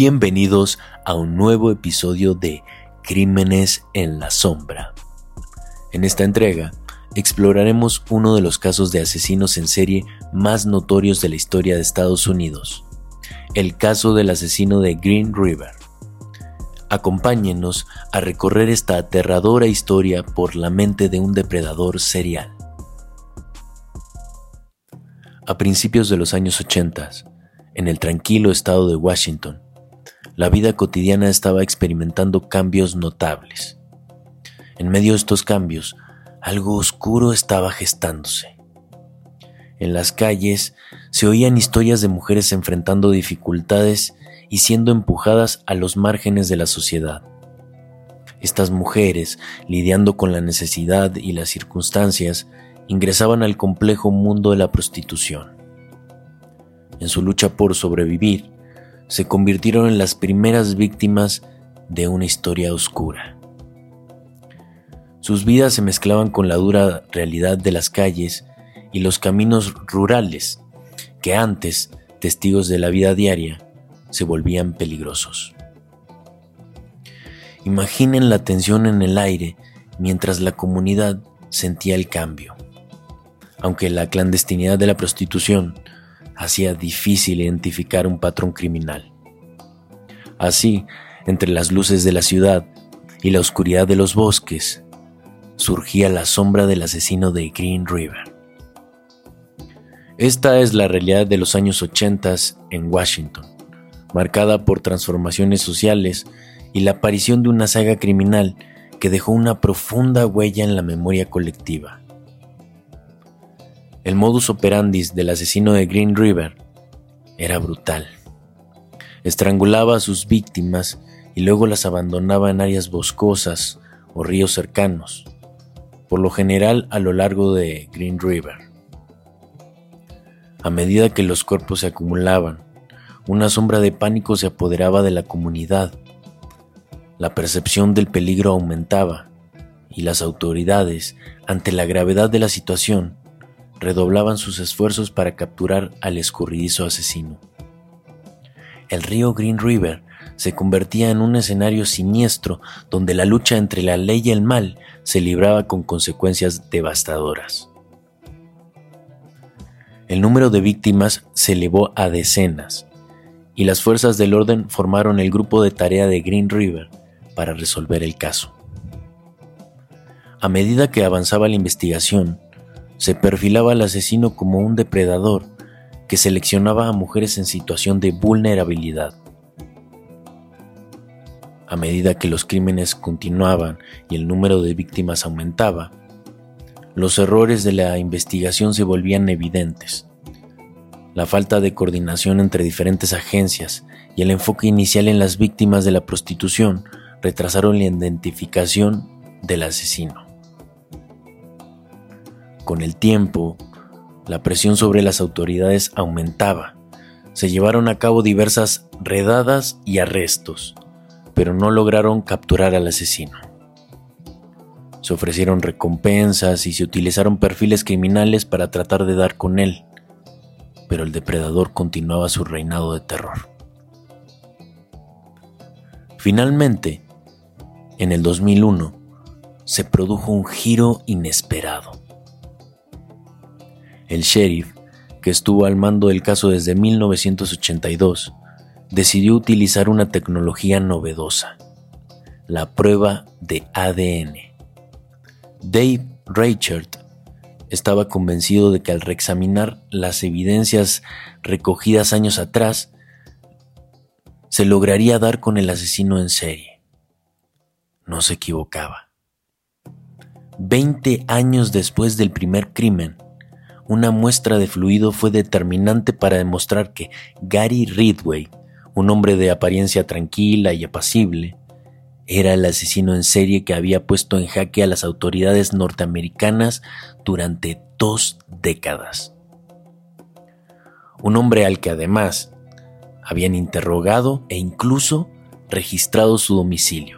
Bienvenidos a un nuevo episodio de Crímenes en la Sombra. En esta entrega exploraremos uno de los casos de asesinos en serie más notorios de la historia de Estados Unidos, el caso del asesino de Green River. Acompáñenos a recorrer esta aterradora historia por la mente de un depredador serial. A principios de los años 80, en el tranquilo estado de Washington, la vida cotidiana estaba experimentando cambios notables. En medio de estos cambios, algo oscuro estaba gestándose. En las calles se oían historias de mujeres enfrentando dificultades y siendo empujadas a los márgenes de la sociedad. Estas mujeres, lidiando con la necesidad y las circunstancias, ingresaban al complejo mundo de la prostitución. En su lucha por sobrevivir, se convirtieron en las primeras víctimas de una historia oscura. Sus vidas se mezclaban con la dura realidad de las calles y los caminos rurales, que antes, testigos de la vida diaria, se volvían peligrosos. Imaginen la tensión en el aire mientras la comunidad sentía el cambio. Aunque la clandestinidad de la prostitución hacía difícil identificar un patrón criminal. Así, entre las luces de la ciudad y la oscuridad de los bosques, surgía la sombra del asesino de Green River. Esta es la realidad de los años 80 en Washington, marcada por transformaciones sociales y la aparición de una saga criminal que dejó una profunda huella en la memoria colectiva. El modus operandi del asesino de Green River era brutal. Estrangulaba a sus víctimas y luego las abandonaba en áreas boscosas o ríos cercanos, por lo general a lo largo de Green River. A medida que los cuerpos se acumulaban, una sombra de pánico se apoderaba de la comunidad. La percepción del peligro aumentaba y las autoridades, ante la gravedad de la situación, redoblaban sus esfuerzos para capturar al escurridizo asesino. El río Green River se convertía en un escenario siniestro donde la lucha entre la ley y el mal se libraba con consecuencias devastadoras. El número de víctimas se elevó a decenas y las fuerzas del orden formaron el grupo de tarea de Green River para resolver el caso. A medida que avanzaba la investigación, se perfilaba al asesino como un depredador que seleccionaba a mujeres en situación de vulnerabilidad. A medida que los crímenes continuaban y el número de víctimas aumentaba, los errores de la investigación se volvían evidentes. La falta de coordinación entre diferentes agencias y el enfoque inicial en las víctimas de la prostitución retrasaron la identificación del asesino. Con el tiempo, la presión sobre las autoridades aumentaba. Se llevaron a cabo diversas redadas y arrestos, pero no lograron capturar al asesino. Se ofrecieron recompensas y se utilizaron perfiles criminales para tratar de dar con él, pero el depredador continuaba su reinado de terror. Finalmente, en el 2001, se produjo un giro inesperado. El sheriff, que estuvo al mando del caso desde 1982, decidió utilizar una tecnología novedosa, la prueba de ADN. Dave Reichert estaba convencido de que al reexaminar las evidencias recogidas años atrás, se lograría dar con el asesino en serie. No se equivocaba. Veinte años después del primer crimen, una muestra de fluido fue determinante para demostrar que Gary Ridway, un hombre de apariencia tranquila y apacible, era el asesino en serie que había puesto en jaque a las autoridades norteamericanas durante dos décadas. Un hombre al que además habían interrogado e incluso registrado su domicilio.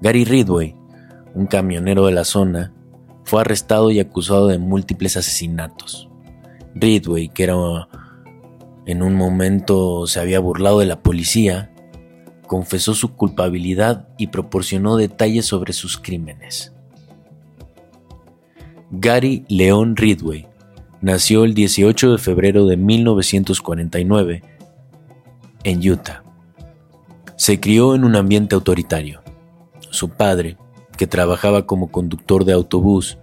Gary Ridway, un camionero de la zona, fue arrestado y acusado de múltiples asesinatos. Ridway, que en un momento se había burlado de la policía, confesó su culpabilidad y proporcionó detalles sobre sus crímenes. Gary Leon Ridway nació el 18 de febrero de 1949 en Utah. Se crió en un ambiente autoritario. Su padre, que trabajaba como conductor de autobús,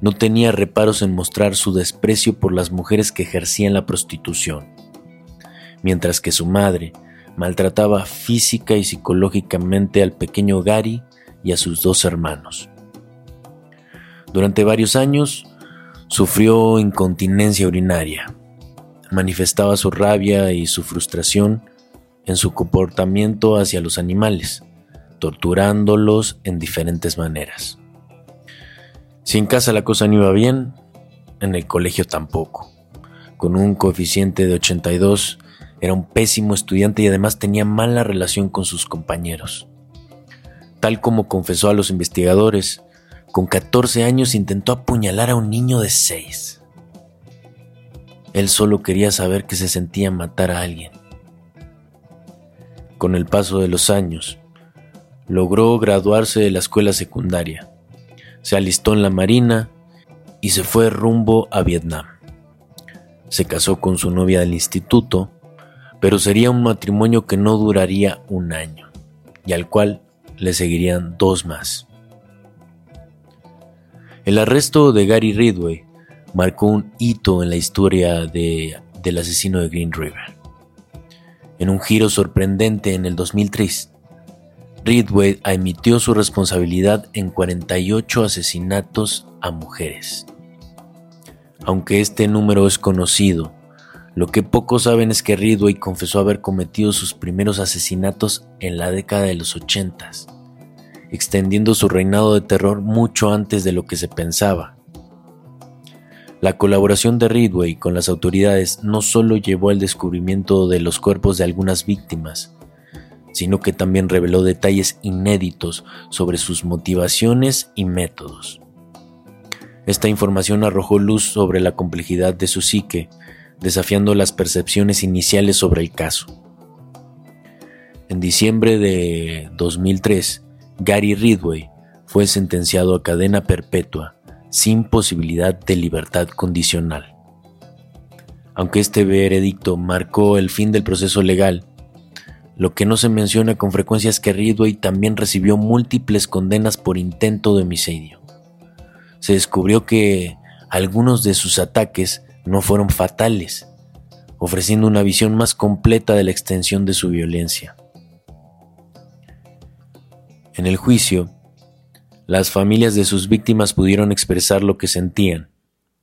no tenía reparos en mostrar su desprecio por las mujeres que ejercían la prostitución, mientras que su madre maltrataba física y psicológicamente al pequeño Gary y a sus dos hermanos. Durante varios años sufrió incontinencia urinaria, manifestaba su rabia y su frustración en su comportamiento hacia los animales, torturándolos en diferentes maneras. Si en casa la cosa no iba bien, en el colegio tampoco. Con un coeficiente de 82, era un pésimo estudiante y además tenía mala relación con sus compañeros. Tal como confesó a los investigadores, con 14 años intentó apuñalar a un niño de 6. Él solo quería saber que se sentía matar a alguien. Con el paso de los años, logró graduarse de la escuela secundaria. Se alistó en la Marina y se fue rumbo a Vietnam. Se casó con su novia del instituto, pero sería un matrimonio que no duraría un año y al cual le seguirían dos más. El arresto de Gary Ridway marcó un hito en la historia del asesino de Green River. En un giro sorprendente en el 2003, Ridway admitió su responsabilidad en 48 asesinatos a mujeres. Aunque este número es conocido, lo que pocos saben es que Ridway confesó haber cometido sus primeros asesinatos en la década de los 80, extendiendo su reinado de terror mucho antes de lo que se pensaba. La colaboración de Ridway con las autoridades no solo llevó al descubrimiento de los cuerpos de algunas víctimas, sino que también reveló detalles inéditos sobre sus motivaciones y métodos. Esta información arrojó luz sobre la complejidad de su psique, desafiando las percepciones iniciales sobre el caso. En diciembre de 2003, Gary Ridway fue sentenciado a cadena perpetua sin posibilidad de libertad condicional. Aunque este veredicto marcó el fin del proceso legal, lo que no se menciona con frecuencia es que Ridway también recibió múltiples condenas por intento de homicidio. Se descubrió que algunos de sus ataques no fueron fatales, ofreciendo una visión más completa de la extensión de su violencia. En el juicio, las familias de sus víctimas pudieron expresar lo que sentían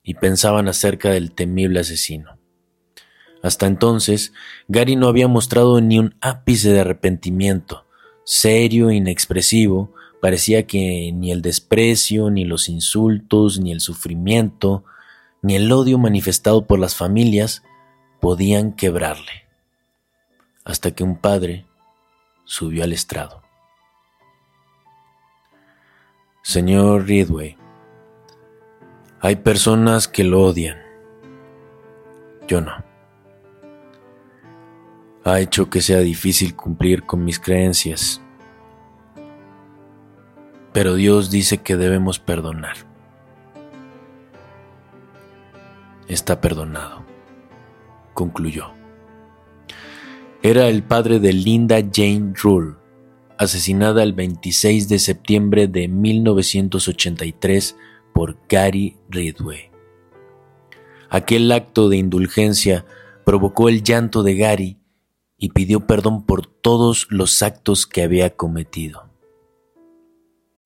y pensaban acerca del temible asesino. Hasta entonces, Gary no había mostrado ni un ápice de arrepentimiento, serio inexpresivo, parecía que ni el desprecio, ni los insultos, ni el sufrimiento, ni el odio manifestado por las familias podían quebrarle. Hasta que un padre subió al estrado. Señor Ridway, hay personas que lo odian. Yo no. Ha hecho que sea difícil cumplir con mis creencias. Pero Dios dice que debemos perdonar. Está perdonado, concluyó. Era el padre de Linda Jane Rule, asesinada el 26 de septiembre de 1983 por Gary Ridway. Aquel acto de indulgencia provocó el llanto de Gary y pidió perdón por todos los actos que había cometido.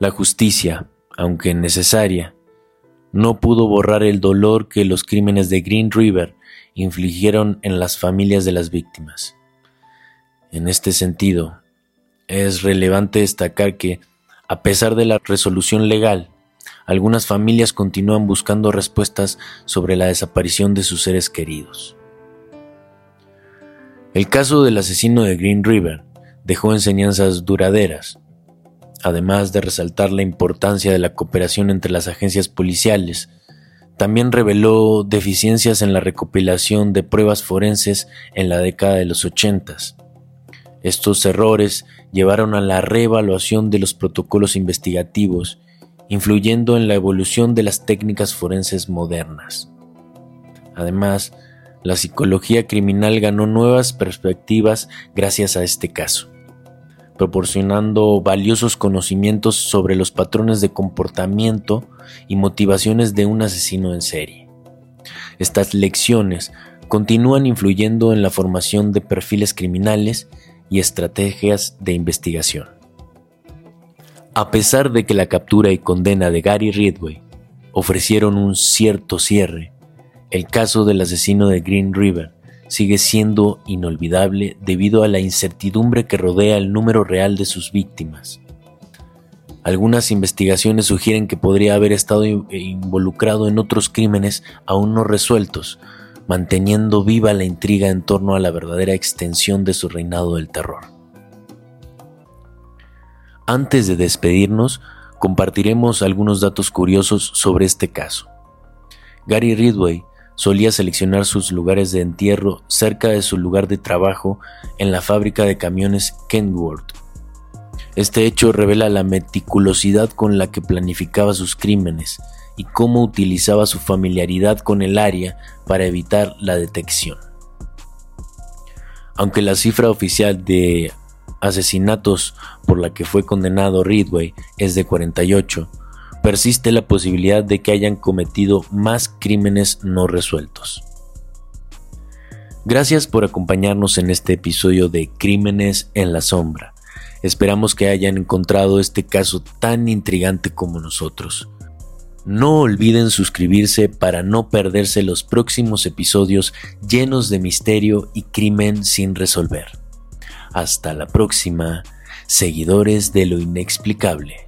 La justicia, aunque necesaria, no pudo borrar el dolor que los crímenes de Green River infligieron en las familias de las víctimas. En este sentido, es relevante destacar que, a pesar de la resolución legal, algunas familias continúan buscando respuestas sobre la desaparición de sus seres queridos. El caso del asesino de Green River dejó enseñanzas duraderas además de resaltar la importancia de la cooperación entre las agencias policiales, también reveló deficiencias en la recopilación de pruebas forenses en la década de los 80. Estos errores llevaron a la reevaluación de los protocolos investigativos, influyendo en la evolución de las técnicas forenses modernas. Además, la psicología criminal ganó nuevas perspectivas gracias a este caso proporcionando valiosos conocimientos sobre los patrones de comportamiento y motivaciones de un asesino en serie. Estas lecciones continúan influyendo en la formación de perfiles criminales y estrategias de investigación. A pesar de que la captura y condena de Gary Ridway ofrecieron un cierto cierre, el caso del asesino de Green River sigue siendo inolvidable debido a la incertidumbre que rodea el número real de sus víctimas. Algunas investigaciones sugieren que podría haber estado involucrado en otros crímenes aún no resueltos, manteniendo viva la intriga en torno a la verdadera extensión de su reinado del terror. Antes de despedirnos, compartiremos algunos datos curiosos sobre este caso. Gary Ridway solía seleccionar sus lugares de entierro cerca de su lugar de trabajo en la fábrica de camiones Kenworth. Este hecho revela la meticulosidad con la que planificaba sus crímenes y cómo utilizaba su familiaridad con el área para evitar la detección. Aunque la cifra oficial de asesinatos por la que fue condenado Ridway es de 48, persiste la posibilidad de que hayan cometido más crímenes no resueltos. Gracias por acompañarnos en este episodio de Crímenes en la Sombra. Esperamos que hayan encontrado este caso tan intrigante como nosotros. No olviden suscribirse para no perderse los próximos episodios llenos de misterio y crimen sin resolver. Hasta la próxima, seguidores de lo inexplicable.